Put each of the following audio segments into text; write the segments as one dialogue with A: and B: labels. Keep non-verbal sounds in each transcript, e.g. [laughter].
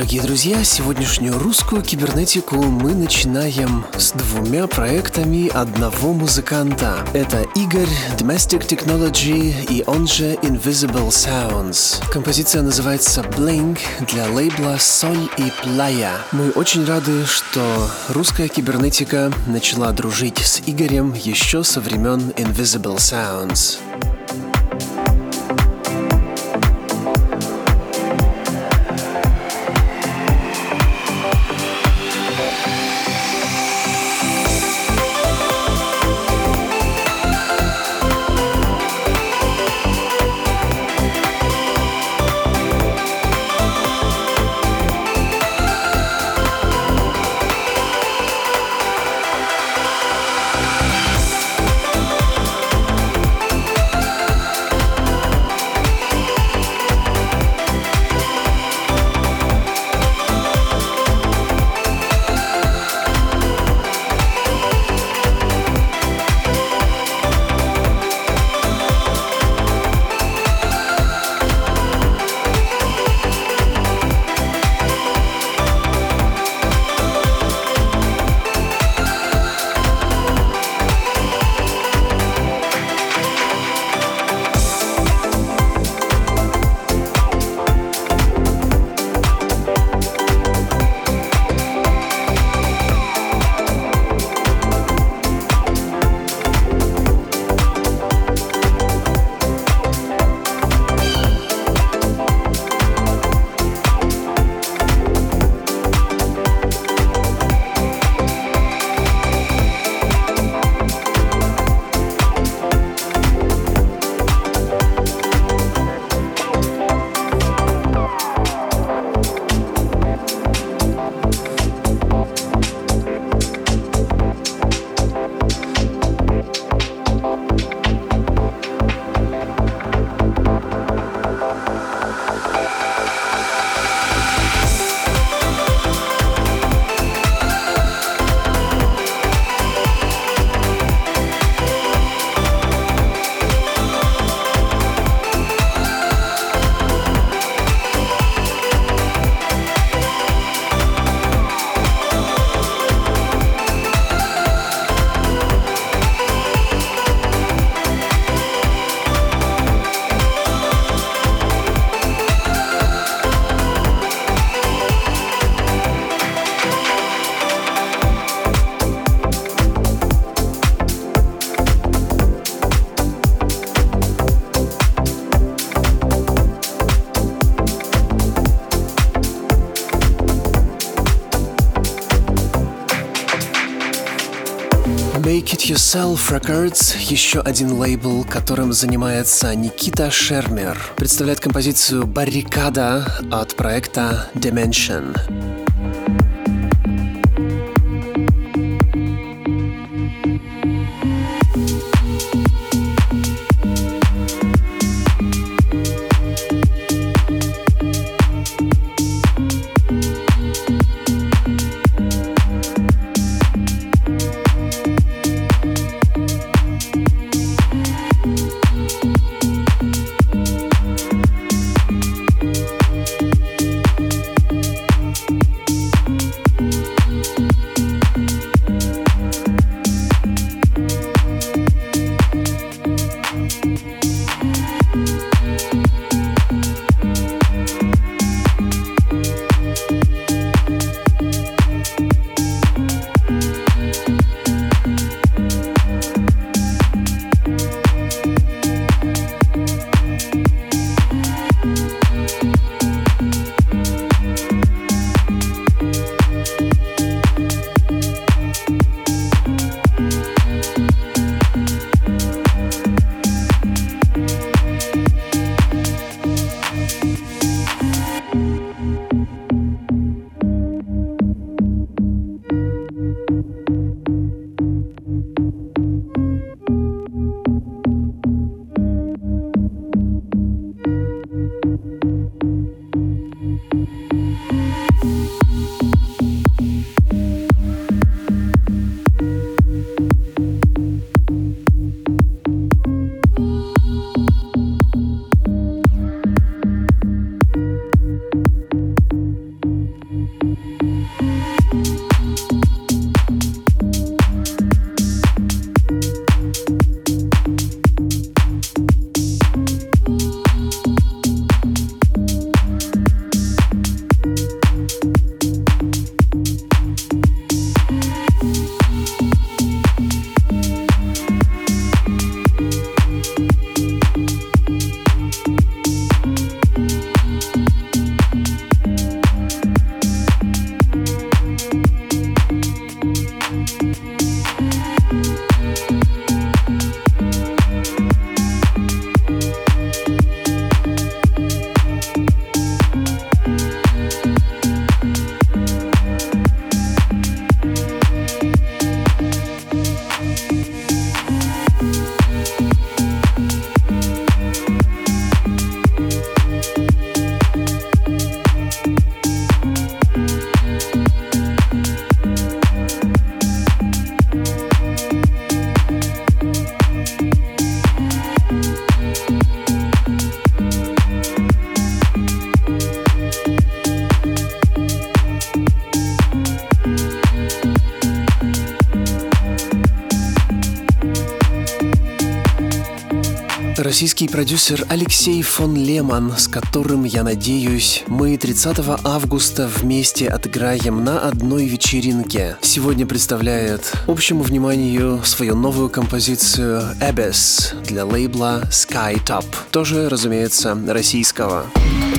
A: Дорогие друзья! Сегодняшнюю русскую кибернетику мы начинаем с двумя проектами одного музыканта. Это Игорь Domestic Technology и он же Invisible Sounds. Композиция называется Blink для лейбла Соль и Playa. Мы очень рады, что русская кибернетика начала дружить с Игорем еще со времен Invisible Sounds. Yourself Records, еще один лейбл, которым занимается Никита Шермер, представляет композицию «Баррикада» от проекта Dimension. Продюсер Алексей фон Леман, с которым, я надеюсь, мы 30 августа вместе отыграем на одной вечеринке. Сегодня представляет общему вниманию свою новую композицию Abyss для лейбла Skytop, тоже, разумеется, российского. Spring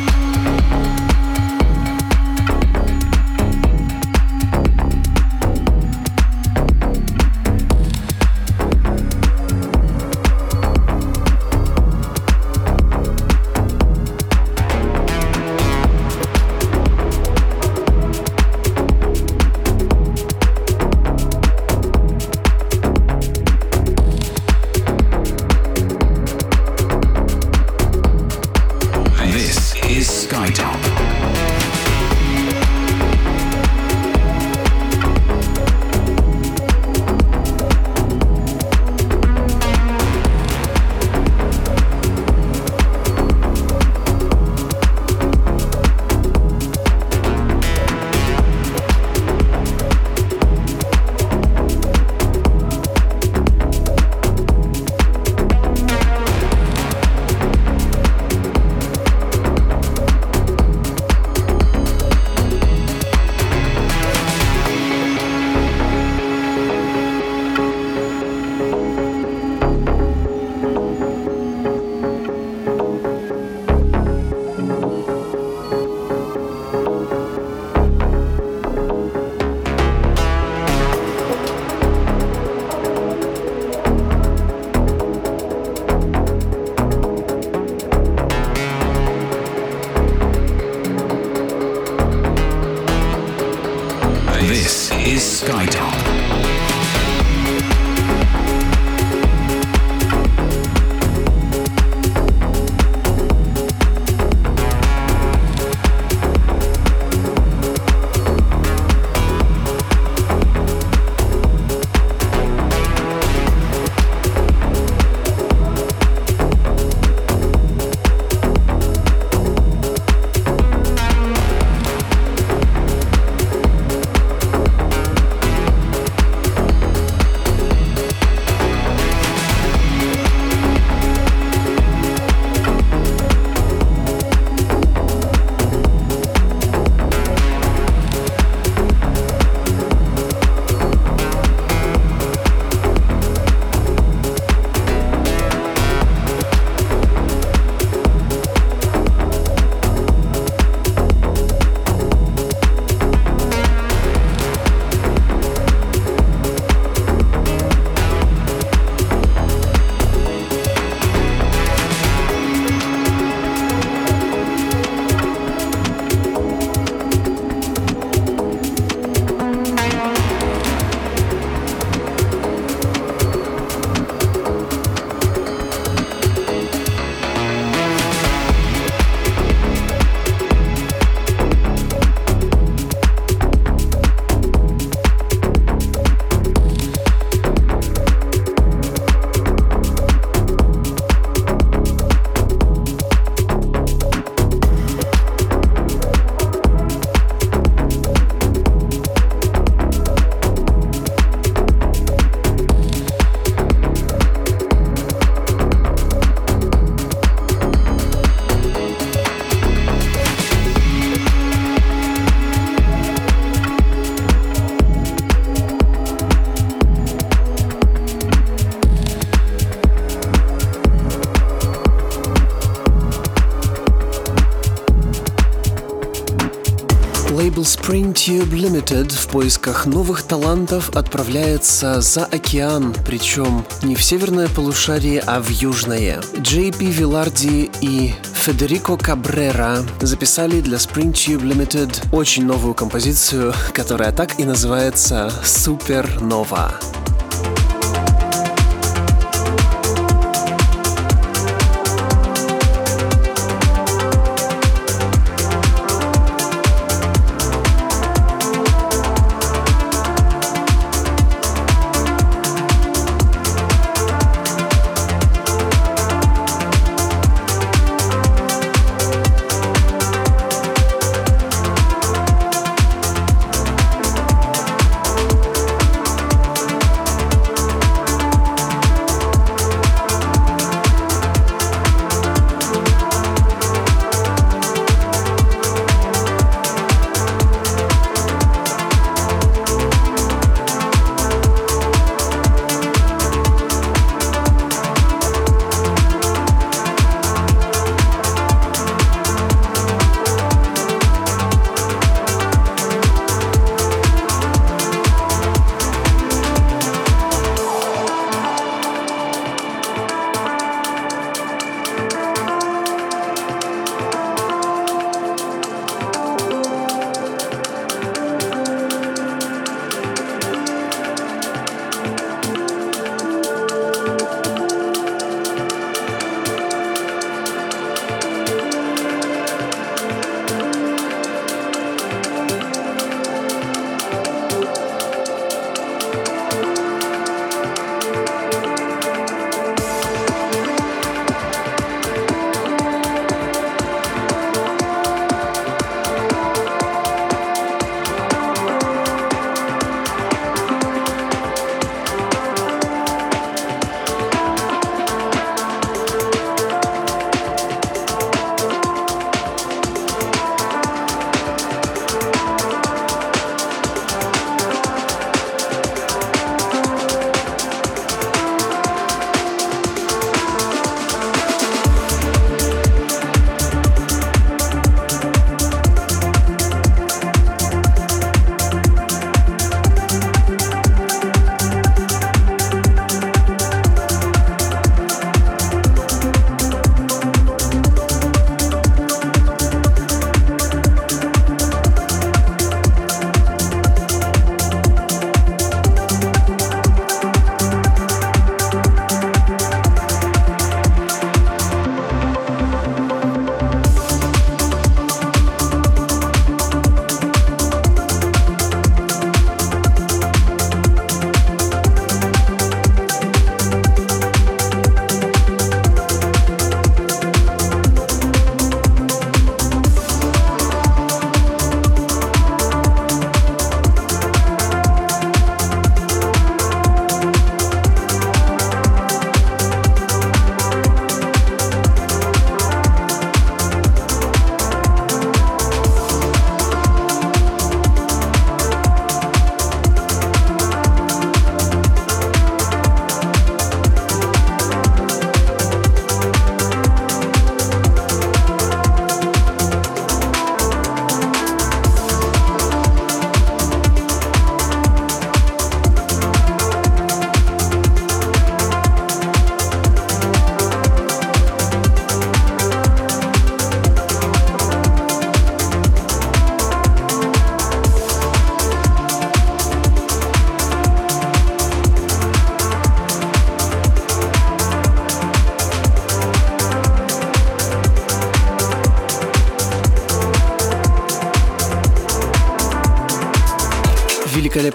A: Tube Limited в поисках новых талантов отправляется за океан, причем не в северное полушарие, а в южное. Джей Виларди и Федерико Кабрера записали для Spring Tube Limited очень новую композицию, которая так и называется «Супернова».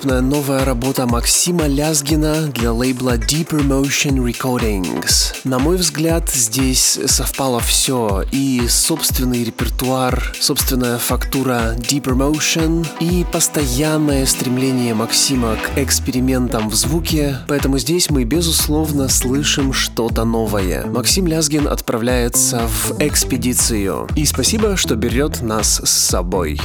A: Великолепная новая работа Максима Лязгина для лейбла Deeper Motion Recordings. На мой взгляд, здесь совпало все. И собственный репертуар, собственная фактура Deeper Motion и постоянное стремление Максима к экспериментам в звуке. Поэтому здесь мы, безусловно, слышим что-то новое. Максим Лязгин отправляется в экспедицию. И спасибо, что берет нас с собой.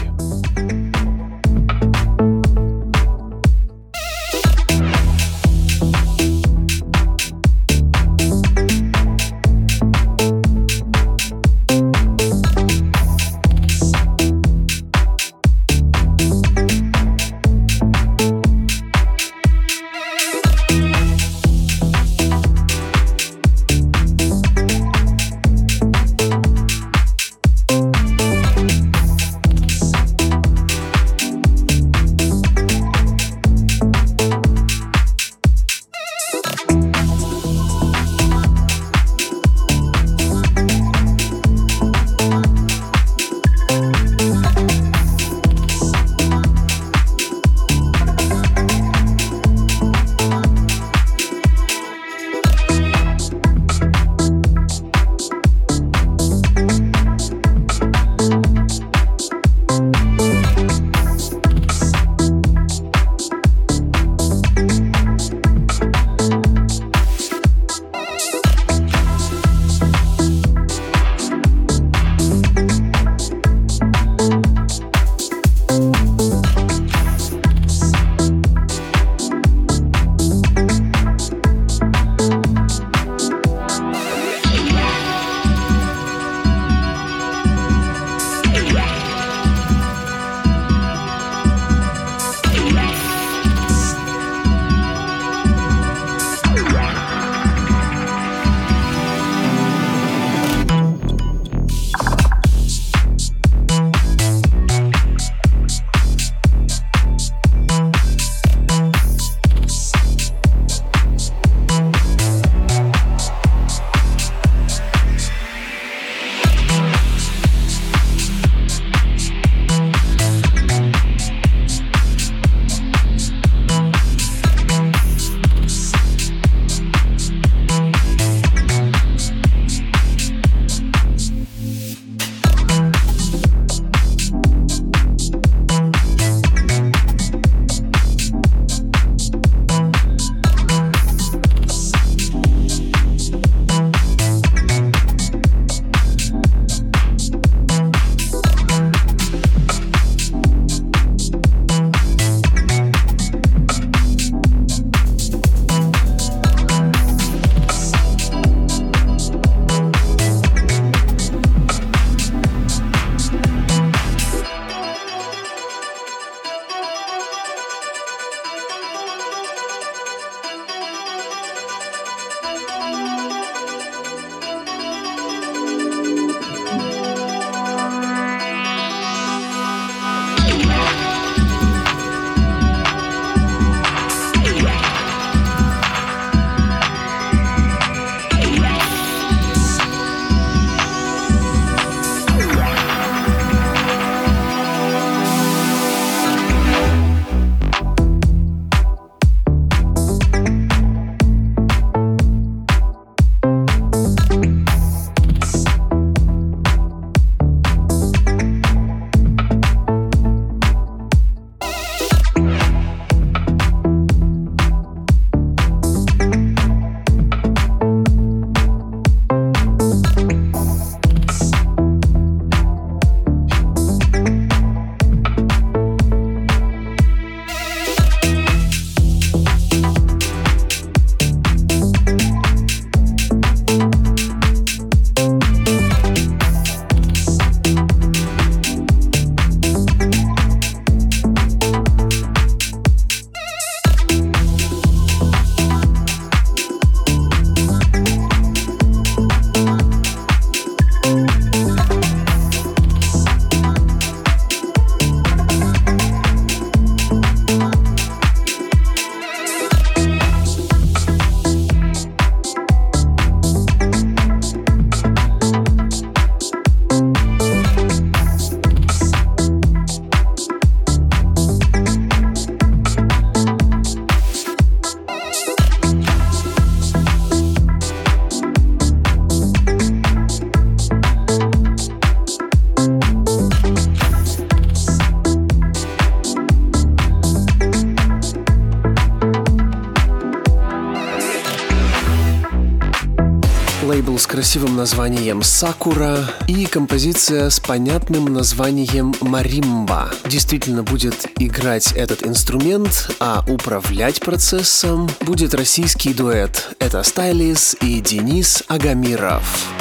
A: Красивым названием «Сакура» и композиция с понятным названием «Маримба». Действительно будет играть этот инструмент, а управлять процессом будет российский дуэт. Это Стайлис и Денис Агамиров.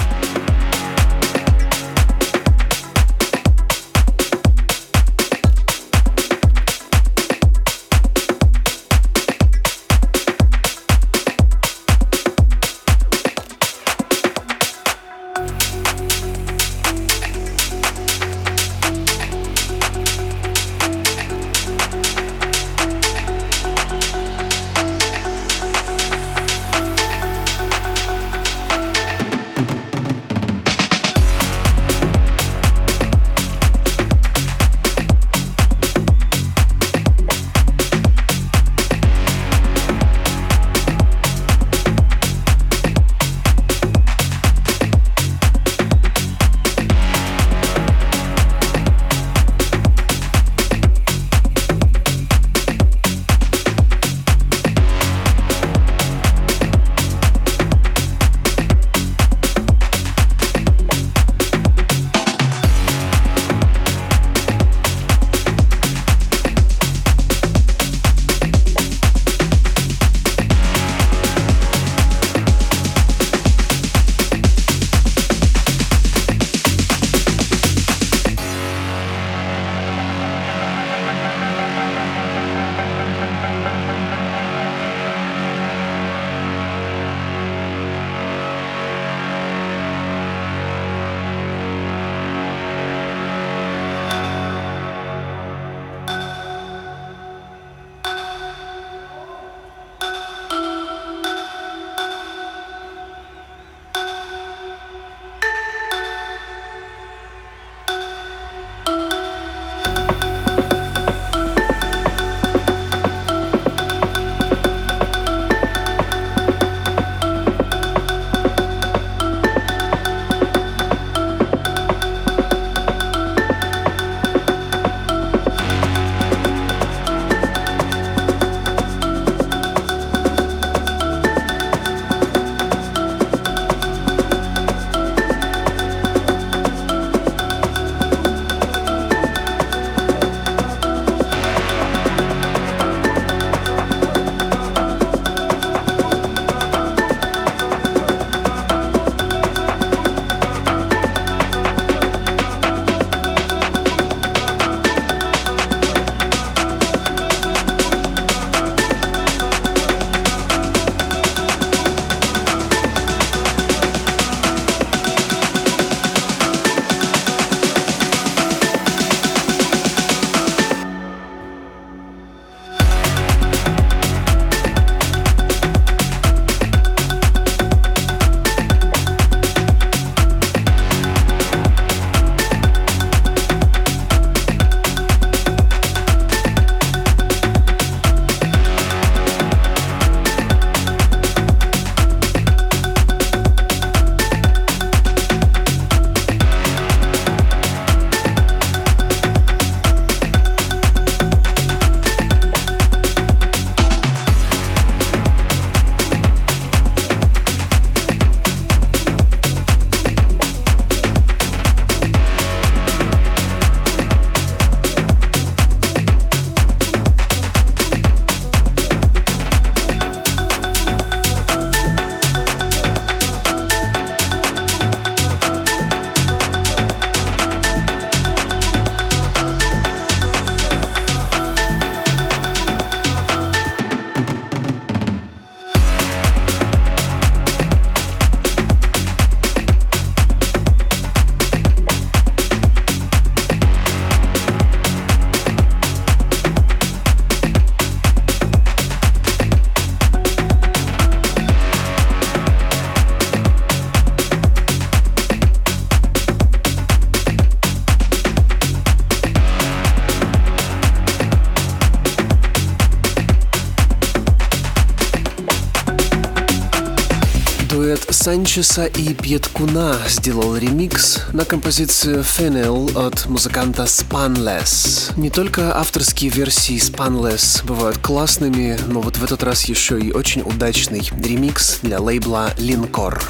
A: Санчеса и Пьеткуна сделал ремикс на композицию Fennel от музыканта Spanless. Не только авторские версии Spanless бывают классными, но вот в этот раз еще и очень удачный ремикс для лейбла Linkor.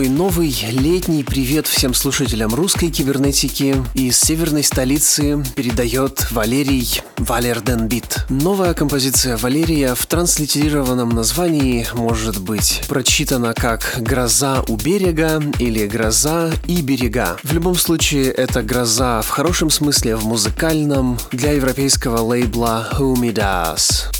A: Свой новый летний привет всем слушателям русской кибернетики из северной столицы передает Валерий Валерденбит. Новая композиция Валерия в транслитерированном названии может быть прочитана как «Гроза у берега» или «Гроза и берега». В любом случае, это гроза в хорошем смысле, в музыкальном, для европейского лейбла Humidas. минувшую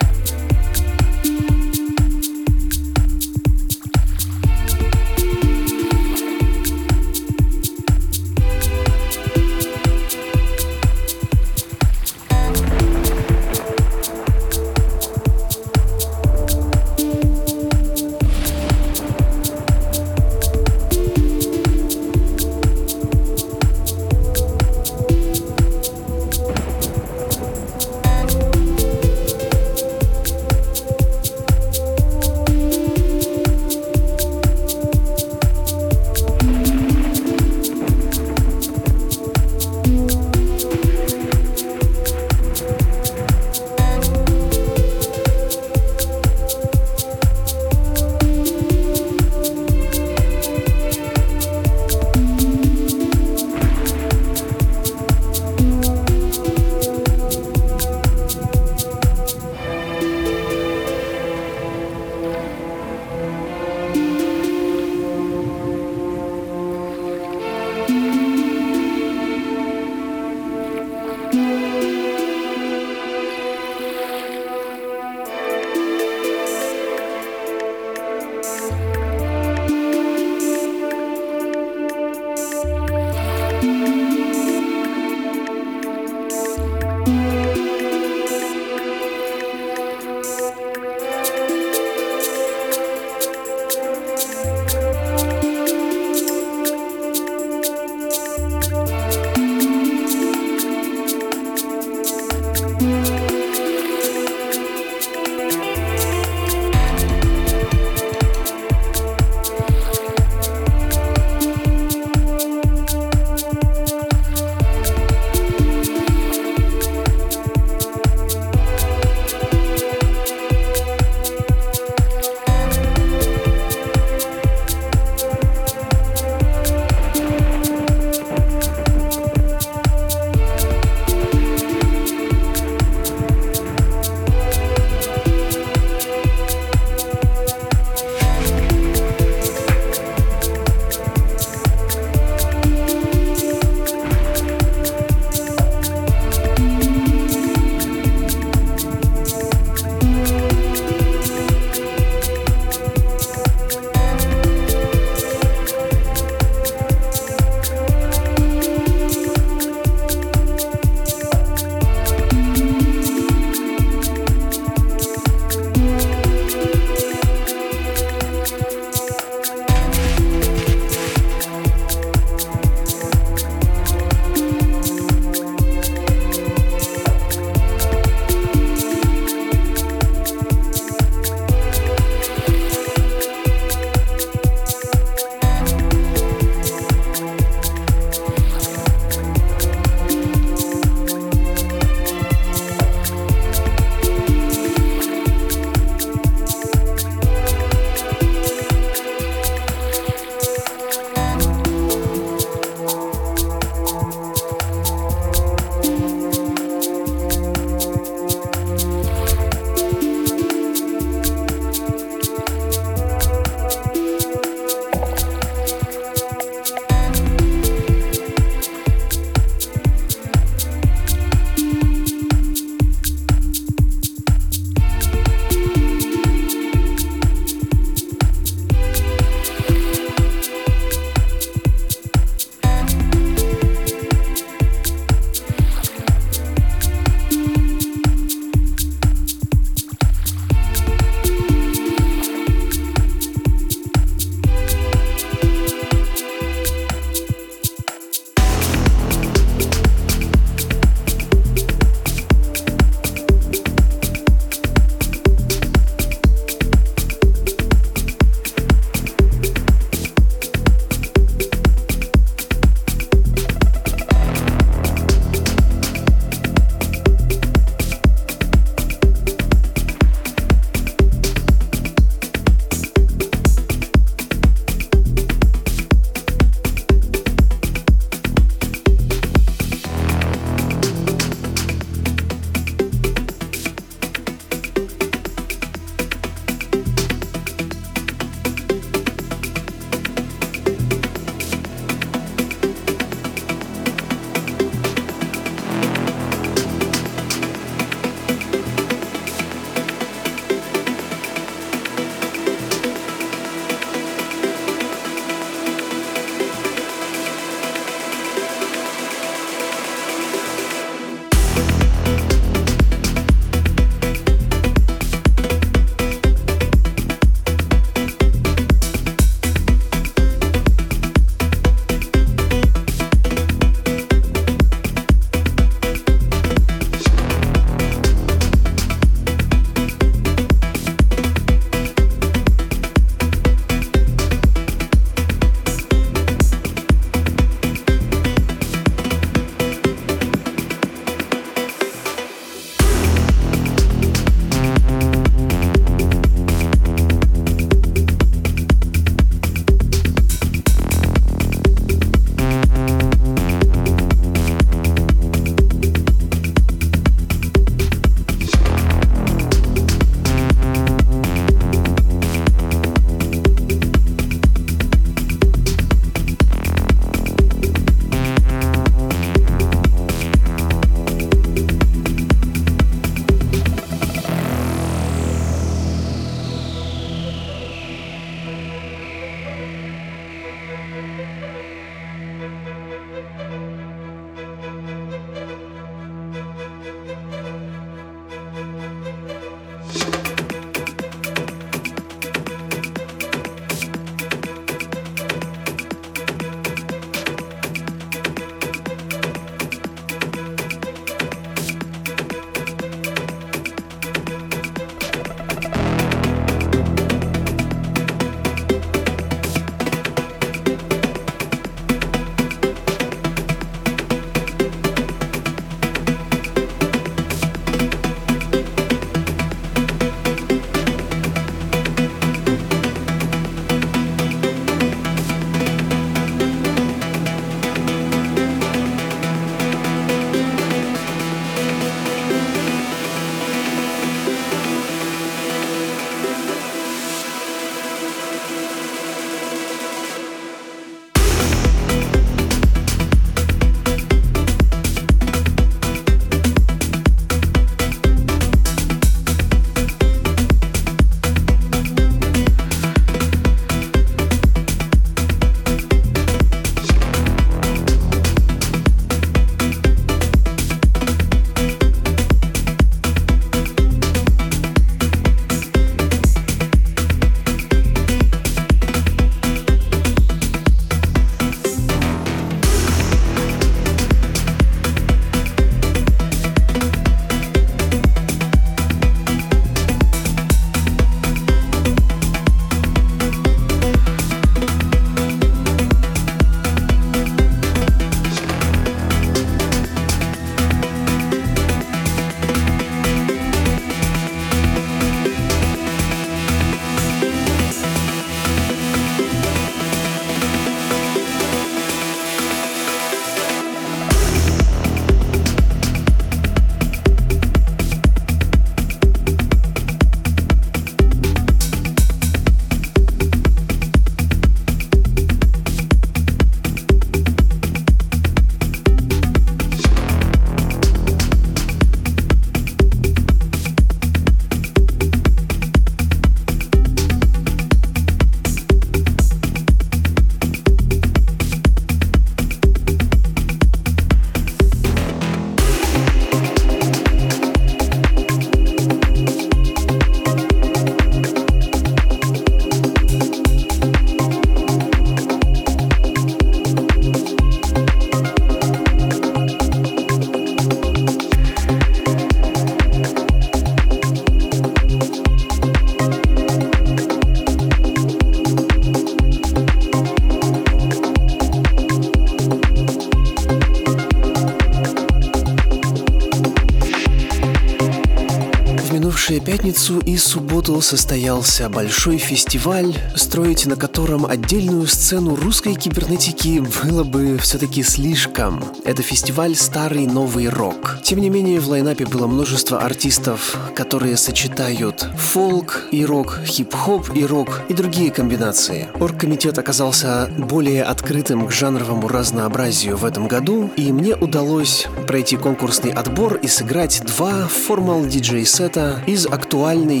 A: пятницу и субботу состоялся большой фестиваль, строить на котором отдельную сцену русской кибернетики было бы все-таки слишком. Это фестиваль «Старый новый рок». Тем не менее, в лайнапе было множество артистов, которые сочетают фолк и рок, хип-хоп и рок и другие комбинации. Оргкомитет оказался более открытым к жанровому разнообразию в этом году, и мне удалось пройти конкурсный отбор и сыграть два формал диджей сета из актуальной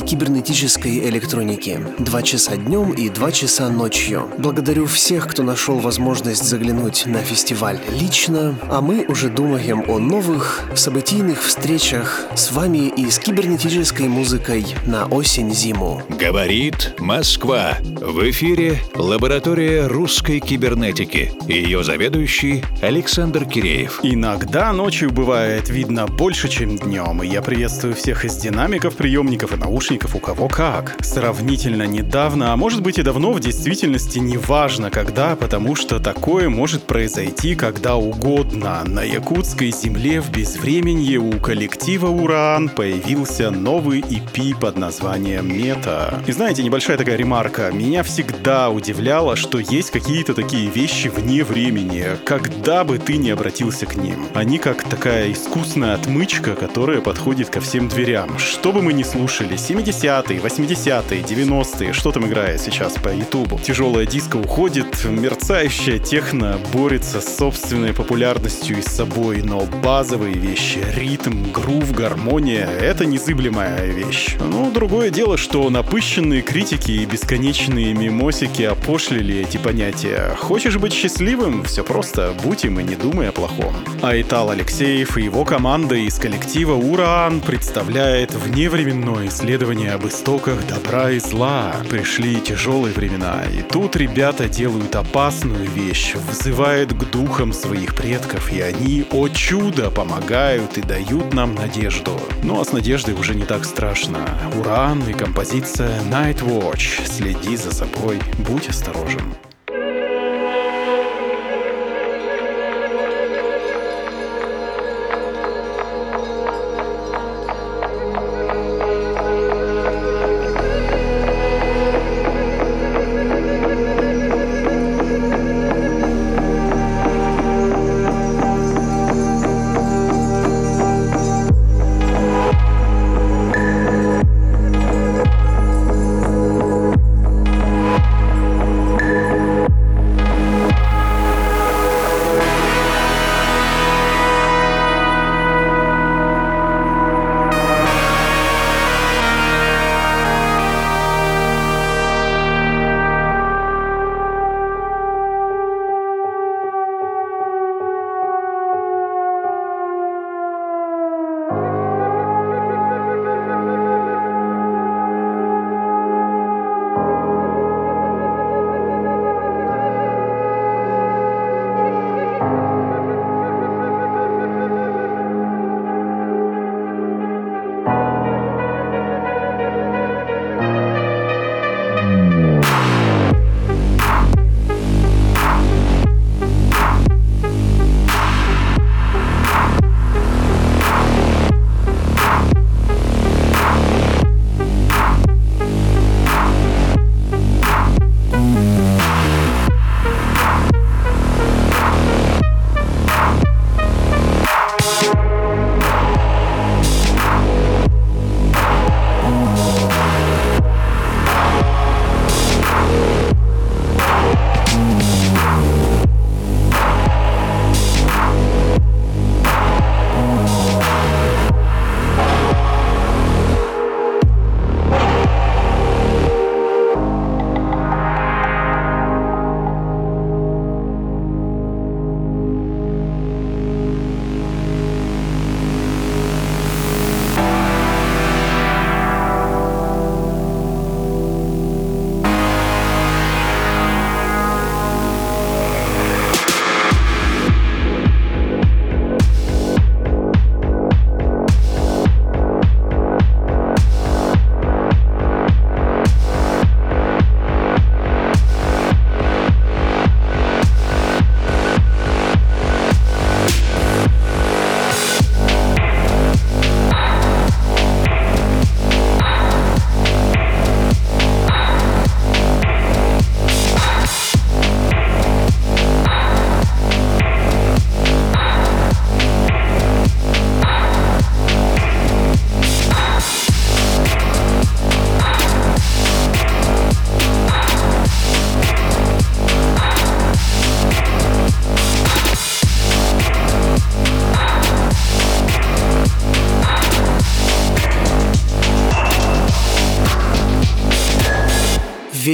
A: кибернетической электроники. Два часа днем и два часа ночью. Благодарю всех, кто нашел возможность заглянуть на фестиваль лично, а мы уже думаем о новых событийных встречах с вами и с кибернетической музыкой на осень-зиму.
B: Говорит Москва. В эфире лаборатория русской кибернетики. Ее заведующий Александр Киреев.
C: Иногда ночью бывает видно больше, чем днем, и я приветствую всех из динамиков, приемников и наушников, у кого как. Сравнительно недавно, а может быть и давно, в действительности не важно когда, потому что такое может произойти когда угодно. На якутской земле в безвременье у коллектива «Уран» появился новый EP под названием «Мета». И знаете, небольшая такая ремарка. Меня всегда удивляло, что есть какие-то такие вещи вне времени, когда бы ты не обратился к ним. Они как такая искусная отмычка, которая подходит ко всем дверям. Что бы мы ни слушали, 70-е, 80-е, 90-е, что там играет сейчас по ютубу. Тяжелая диско уходит, мерцающая техно борется с собственной популярностью и с собой, но базовые вещи, ритм, грув, гармония — это незыблемая вещь. Ну, другое дело, что напыщенные критики и бесконечные мимосики опошлили эти понятия. Хочешь быть счастливым? Все просто, будь им и не думай о плохом. Айтал Алексеев и его команда из коллектива «Уран» представляет вневременное исследование об истоках добра и зла. Пришли тяжелые времена, и тут ребята делают опасную вещь, взывают к духам своих предков, и они, о чудо, помогают и дают нам надежду. Ну а с надеждой уже не так страшно. Уран и композиция Night Watch. Следи за собой, будь осторожен.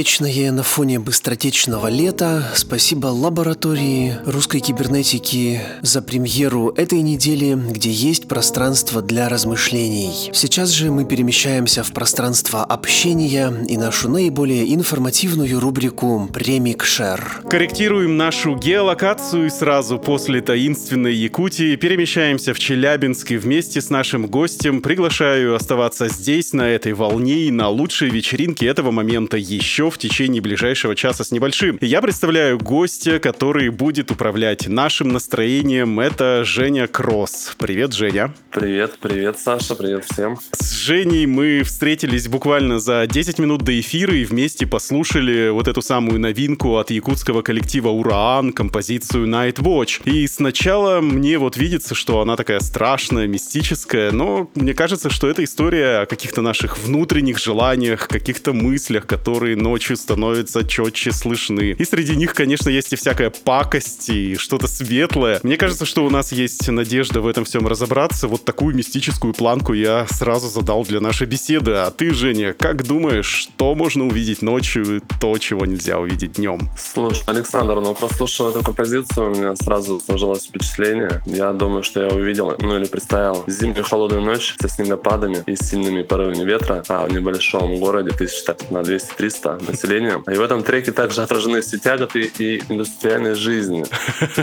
A: Вечное на фоне быстротечного лета. Спасибо лаборатории русской кибернетики за премьеру этой недели, где есть пространство для размышлений. Сейчас же мы перемещаемся в пространство общения и нашу наиболее информативную рубрику «Премик Шер».
C: Корректируем нашу геолокацию и сразу после таинственной Якутии перемещаемся в Челябинск вместе с нашим гостем приглашаю оставаться здесь, на этой волне и на лучшей вечеринке этого момента еще в течение ближайшего часа с небольшим. Я представляю гостя, который будет управлять нашим настроением. Это Женя Кросс. Привет, Женя.
D: Привет, привет, Саша, привет всем.
C: С Женей мы встретились буквально за 10 минут до эфира и вместе послушали вот эту самую новинку от якутского коллектива Ураан, композицию Night Watch. И сначала мне вот видится, что она такая страшная, мистическая, но мне кажется, что это история о каких-то наших внутренних желаниях, каких-то мыслях, которые ночью становятся четче слышны. И среди них, конечно, есть и всякая пакость, и что-то светлое. Мне кажется, что у нас есть надежда в этом всем разобраться. Вот такую мистическую планку я сразу задал для нашей беседы. А ты, Женя, как думаешь, что можно увидеть ночью, то, чего нельзя увидеть днем?
D: Слушай, Александр, ну прослушав эту композицию, у меня сразу сложилось впечатление. Я думаю, что я увидел, ну или представил зимнюю холодную ночь со снегопадами и сильными порывами ветра а в небольшом городе тысяч так, на 200-300 населения. И в этом треке также отражены все тяготы и индустриальной жизни.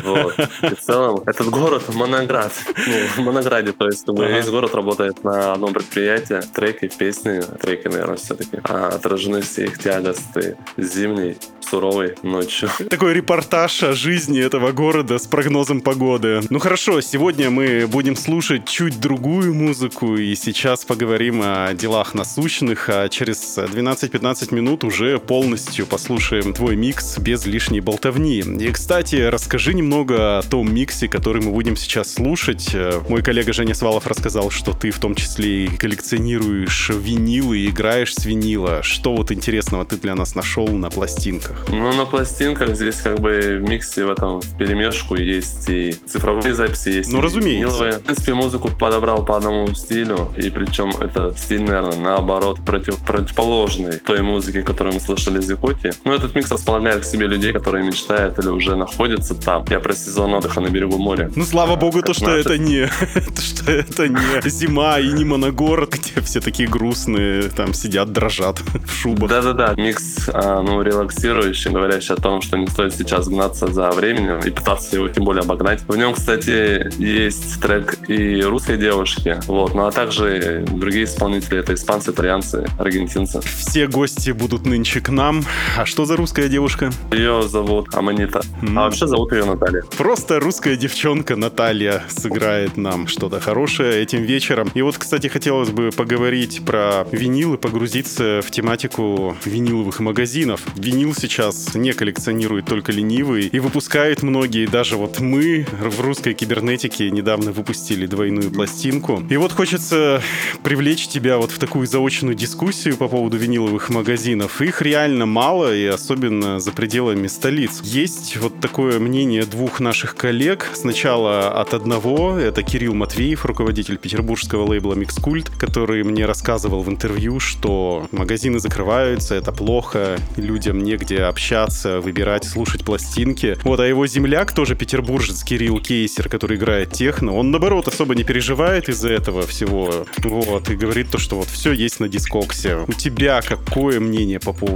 D: Вот. И в целом этот город моноград. Ну, в монограде, то есть ага. весь город работает на одном предприятии. Треки, песни, треки, наверное, все-таки. А отражены все их тягости зимней суровой ночью.
C: Такой репортаж о жизни этого города с прогнозом погоды. Ну хорошо, сегодня мы будем слушать чуть другую музыку, и сейчас поговорим о делах насущных, а через 12-15 минут уже полностью послушаем твой микс без лишней болтовни. И, кстати, расскажи немного о том миксе, который мы будем сейчас слушать. Мой коллега Женя Свалов рассказал, что ты в том числе и коллекционируешь винилы, и играешь с винила. Что вот интересного ты для нас нашел на пластинках?
D: пластинках? Ну, на пластинках здесь как бы в миксе в этом в перемешку есть и цифровые записи, есть
C: ну, разумеется.
D: Виниловые. В принципе, музыку подобрал по одному стилю, и причем это стиль, наверное, наоборот, против, противоположный той музыке, которую мы слышали Якутии. Но этот микс располагает к себе людей, которые мечтают или уже находятся там. Я про сезон отдыха на берегу моря.
C: Ну, слава богу, то, что это не, [laughs] что это не зима и не моногород, где все такие грустные, там сидят, дрожат [laughs] в шубах.
D: Да-да-да, микс, а, ну, релаксирует мотивирующий, говорящий о том, что не стоит сейчас гнаться за временем и пытаться его тем более обогнать. В нем, кстати, есть трек и русской девушки, вот, ну а также другие исполнители, это испанцы, итальянцы, аргентинцы.
C: Все гости будут нынче к нам. А что за русская девушка?
D: Ее зовут Аманита, mm. а вообще зовут ее Наталья.
C: Просто русская девчонка Наталья сыграет нам что-то хорошее этим вечером. И вот, кстати, хотелось бы поговорить про винил и погрузиться в тематику виниловых магазинов. Винил сейчас не коллекционирует только ленивые и выпускает многие. Даже вот мы в русской кибернетике недавно выпустили двойную пластинку. И вот хочется привлечь тебя вот в такую заочную дискуссию по поводу виниловых магазинов. Их реально мало, и особенно за пределами столиц. Есть вот такое мнение двух наших коллег. Сначала от одного, это Кирилл Матвеев, руководитель петербургского лейбла Mixcult, который мне рассказывал в интервью, что магазины закрываются, это плохо, людям негде общаться, выбирать, слушать пластинки. Вот, а его земляк, тоже петербуржец Кирилл Кейсер, который играет техно, он, наоборот, особо не переживает из-за этого всего. Вот, и говорит то, что вот все есть на дискоксе. У тебя какое мнение по поводу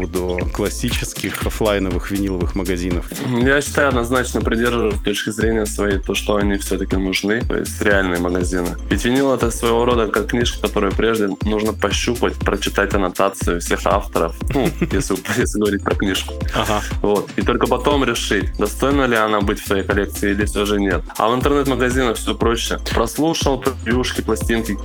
C: классических офлайновых виниловых магазинов?
D: Я считаю, однозначно придерживаюсь точки зрения своей, то, что они все-таки нужны, то есть реальные магазины. Ведь винил это своего рода как книжка, которую прежде нужно пощупать, прочитать аннотацию всех авторов, ну, [laughs] если, если говорить про книжку.
C: Ага.
D: Вот. И только потом решить, достойна ли она быть в твоей коллекции или все же нет. А в интернет-магазинах все проще. Прослушал превьюшки, пластинки,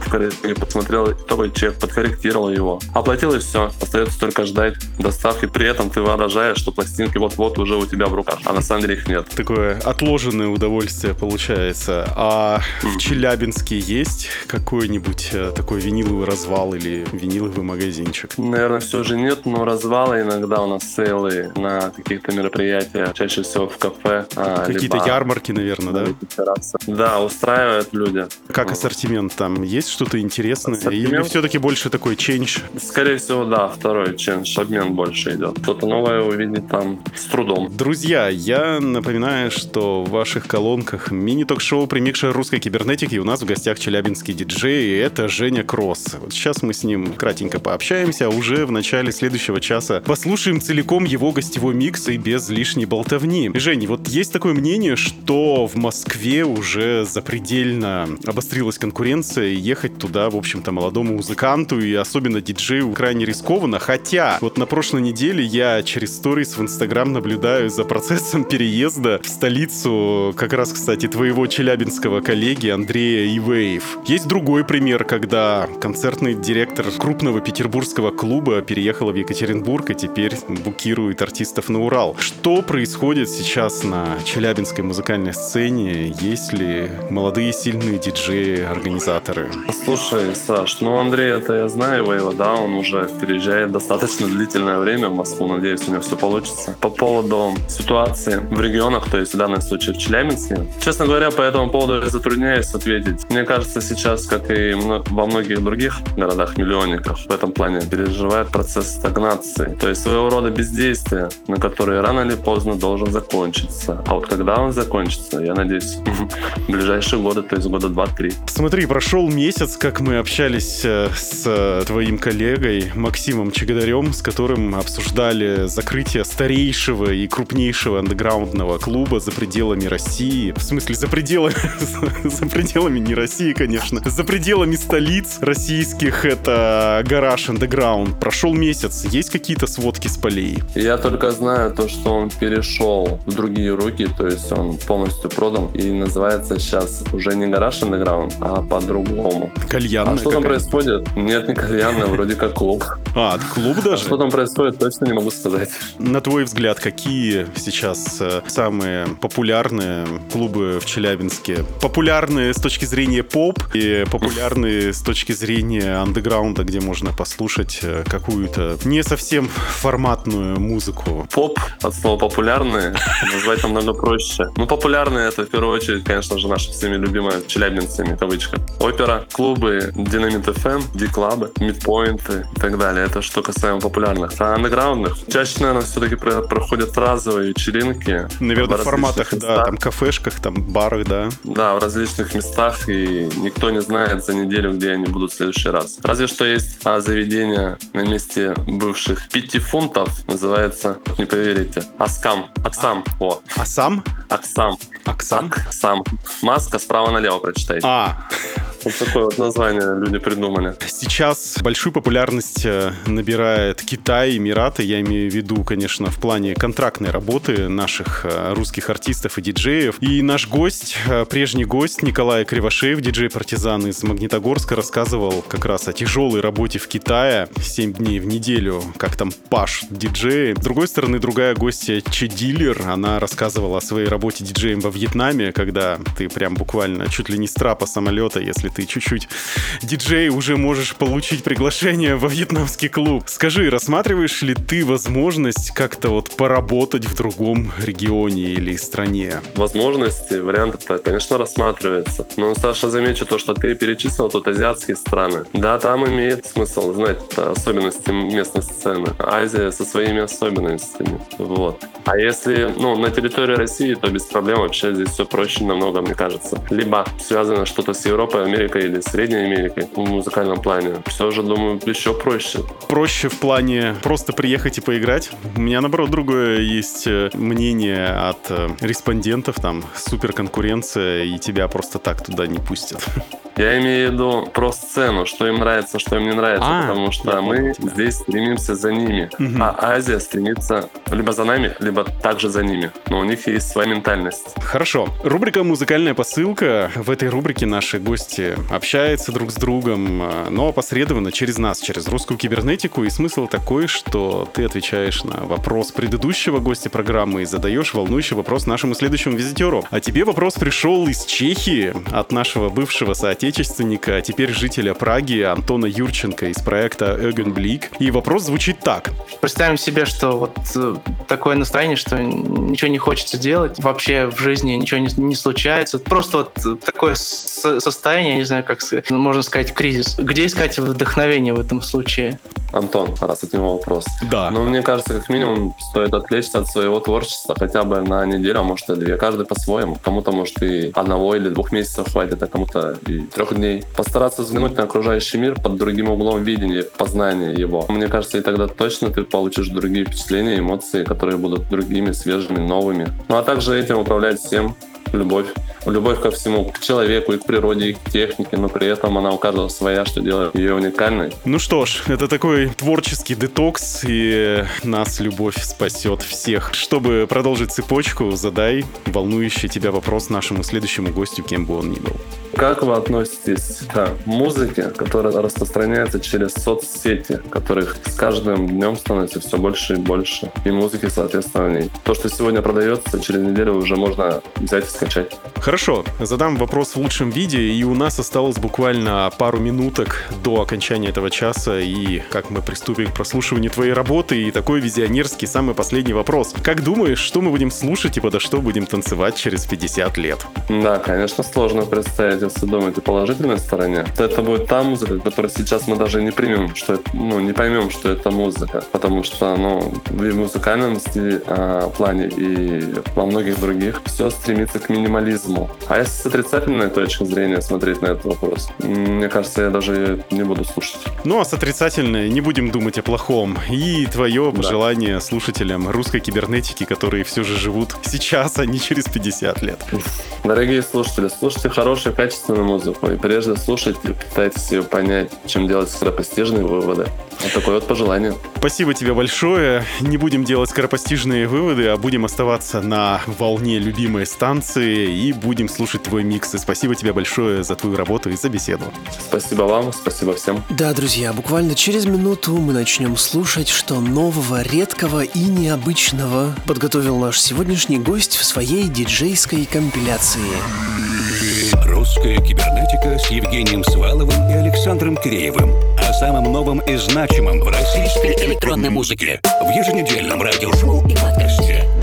D: посмотрел итоговый чек, подкорректировал его. Оплатил и все. Остается только ждать доставки. При этом ты воображаешь, что пластинки вот-вот уже у тебя в руках, а на самом деле их нет.
C: Такое отложенное удовольствие получается. А в Челябинске есть какой-нибудь э, такой виниловый развал или виниловый магазинчик?
D: Наверное, все же нет, но развалы иногда у нас сейлы на каких-то мероприятиях, чаще всего в кафе.
C: А, Какие-то ярмарки, наверное, да?
D: Да, устраивают люди.
C: Как ассортимент там? Есть что-то интересное? Ассортимент? Или все-таки больше такой ченч?
D: Скорее всего, да, второй ченч, обмен больше идет. Что-то новое увидеть там с трудом.
C: Друзья, я напоминаю, что в ваших колонках мини-ток-шоу «Примикша русской кибернетики» у нас в гостях челябинский диджей, и это Женя Кросс. Вот сейчас мы с ним кратенько пообщаемся, а уже в начале следующего часа послушаем целиком его гостевой микс и без лишней болтовни. Жень, вот есть такое мнение, что в Москве уже запредельно обострилась конкуренция, и ехать туда, в общем-то, молодому музыканту и особенно диджею крайне рискованно, хотя вот на прошлой неделе я через сторис в Инстаграм наблюдаю за процессом переезда в столицу как раз, кстати, твоего челябинского коллеги Андрея Ивеев. Есть другой пример, когда концертный директор крупного петербургского клуба переехала в Екатеринбург и теперь букирует артистов на Урал. Что происходит сейчас на челябинской музыкальной сцене? Есть ли молодые сильные диджеи, организаторы?
D: Слушай, Саш, ну Андрей, это я знаю Ивеева, да, он уже переезжает достаточно длительное время в Москву, надеюсь, у него все получится. По поводу ситуации в регионах, то есть в данном случае в Челябинске, честно говоря, по этому поводу я затрудняюсь ответить. Мне кажется, сейчас, как и во многих других городах-миллионниках, в этом плане переживает процесс стагнации, то есть своего рода бездействия, на которые рано или поздно должен закончиться. А вот когда он закончится, я надеюсь, [laughs] в ближайшие годы, то есть года два-три.
C: Смотри, прошел месяц, как мы общались э, с э, твоим коллегой Максимом Чегадарем, с которым обсуждали закрытие старейшего и крупнейшего андеграундного клуба за пределами России. В смысле, за пределами... [laughs] за пределами не России, конечно. За пределами столиц российских это гараж андеграунд. Прошел месяц. Есть какие-то сводки с полей?
D: Я только знаю то, что он перешел в другие руки, то есть он полностью продан и называется сейчас уже не гараж андеграунд, а по-другому.
C: Кальянная
D: А что там происходит? Нет, не кальянная, вроде как клуб.
C: А, клуб даже?
D: А что там происходит, точно не могу сказать.
C: На твой взгляд, какие сейчас э, самые популярные клубы в Челябинске? Популярные с точки зрения поп и популярные с точки зрения андеграунда, где можно послушать э, какую-то не совсем форматную музыку.
D: Поп от слова популярные назвать намного проще. Ну, популярные это в первую очередь, конечно же, наши всеми любимые челябинцами, кавычка. Опера, клубы, Динамит FM, D-клабы, мидпоинты и так далее. Это что касаемо популярных. А андеграундных чаще, наверное, все-таки проходят разовые вечеринки.
C: Наверное, в форматах, местах. да, там кафешках, там барах, да.
D: Да, в различных местах, и никто не знает за неделю, где они будут в следующий раз. Разве что есть а, заведение на месте бывших пяти фунтов, называется, не поверите, Аскам. Аксам. О.
C: Асам?
D: Аксам.
C: Аксам?
D: Аксам. Маска справа налево прочитайте.
C: А.
D: Вот такое вот название люди придумали.
C: Сейчас большую популярность э, набирает Китай, Эмираты. Я имею в виду, конечно, в плане контрактной работы наших э, русских артистов и диджеев. И наш гость, э, прежний гость Николай Кривошеев, диджей-партизан из Магнитогорска, рассказывал как раз о тяжелой работе в Китае. 7 дней в неделю, как там паш диджеи. С другой стороны, другая гостья Че Дилер, она рассказывала о своей работе диджеем во Вьетнаме, когда ты прям буквально чуть ли не с трапа самолета, если ты чуть-чуть диджей, уже можешь получить приглашение во вьетнамский клуб. Скажи, рассматриваешь ли ты возможность как-то вот поработать в другом регионе или стране?
D: Возможности, варианты-то, конечно, рассматривается. Но, Саша, замечу то, что ты перечислил тут азиатские страны. Да, там имеет смысл знать особенности местной сцены. Азия со своими особенностями. Вот. А если, ну, на территории России, то без проблем вообще здесь все проще намного, мне кажется. Либо связано что-то с Европой, Америкой, или Средней Америкой в музыкальном плане, все же, думаю, еще проще.
C: Проще в плане просто приехать и поиграть? У меня, наоборот, другое есть э, мнение от э, респондентов, там, супер конкуренция, и тебя просто так туда не пустят. [laughs]
D: Я имею в виду про сцену, что им нравится, что им не нравится, а, потому что мы тебя. здесь стремимся за ними, угу. а Азия стремится либо за нами, либо также за ними. Но у них есть своя ментальность.
C: Хорошо. Рубрика «Музыкальная посылка». В этой рубрике наши гости общаются друг с другом, а, но опосредованно через нас, через русскую кибернетику. И смысл такой, что ты отвечаешь на вопрос предыдущего гостя программы и задаешь волнующий вопрос нашему следующему визитеру. А тебе вопрос пришел из Чехии от нашего бывшего соотечественника соотечественника, теперь жителя Праги Антона Юрченко из проекта Блик. И вопрос звучит так.
E: Представим себе, что вот э, такое настроение, что ничего не хочется делать, вообще в жизни ничего не, не случается. Просто вот такое состояние, не знаю, как можно сказать, кризис. Где искать вдохновение в этом случае?
D: Антон, раз от него вопрос.
C: Да.
D: Ну, мне кажется, как минимум стоит отвлечься от своего творчества хотя бы на неделю, а может и две. Каждый по-своему. Кому-то, может, и одного или двух месяцев хватит, а кому-то и трех дней. Постараться взглянуть на окружающий мир под другим углом видения, познания его. Мне кажется, и тогда точно ты получишь другие впечатления, эмоции, которые будут другими, свежими, новыми. Ну а также этим управлять всем, любовь. Любовь ко всему, к человеку и к природе, и к технике, но при этом она у каждого своя, что делает ее уникальной.
C: Ну что ж, это такой творческий детокс, и нас любовь спасет всех. Чтобы продолжить цепочку, задай волнующий тебя вопрос нашему следующему гостю, кем бы он ни был.
D: Как вы относитесь к музыке, которая распространяется через соцсети, которых с каждым днем становится все больше и больше, и музыки, соответственно, в ней? То, что сегодня продается, через неделю уже можно взять скачать.
C: Хорошо, задам вопрос в лучшем виде, и у нас осталось буквально пару минуток до окончания этого часа, и как мы приступим к прослушиванию твоей работы, и такой визионерский самый последний вопрос. Как думаешь, что мы будем слушать и подо что будем танцевать через 50 лет?
D: Да, конечно, сложно представить если думать о положительной стороне, то это будет та музыка, которую сейчас мы даже не примем, что это, ну, не поймем, что это музыка. Потому что, ну, в музыкальном стиле, а, плане, и во многих других все стремится к минимализму. А если с отрицательной точки зрения смотреть на этот вопрос, мне кажется, я даже не буду слушать.
C: Ну, а с отрицательной не будем думать о плохом. И твое да. пожелание слушателям русской кибернетики, которые все же живут сейчас, а не через 50 лет.
D: Дорогие слушатели, слушайте качественные качественную музыку. И прежде слушайте, пытайтесь ее понять, чем делать скоропостижные выводы. Вот такое вот пожелание.
C: Спасибо тебе большое. Не будем делать скоропостижные выводы, а будем оставаться на волне любимой станции и будем слушать твой микс. И спасибо тебе большое за твою работу и за беседу.
D: Спасибо вам, спасибо всем.
A: Да, друзья, буквально через минуту мы начнем слушать, что нового, редкого и необычного подготовил наш сегодняшний гость в своей диджейской компиляции.
F: Русская кибернетика с Евгением Сваловым и Александром Киреевым. О самом новом и значимом в российской электронной музыке. В еженедельном радиошоу и подкасте.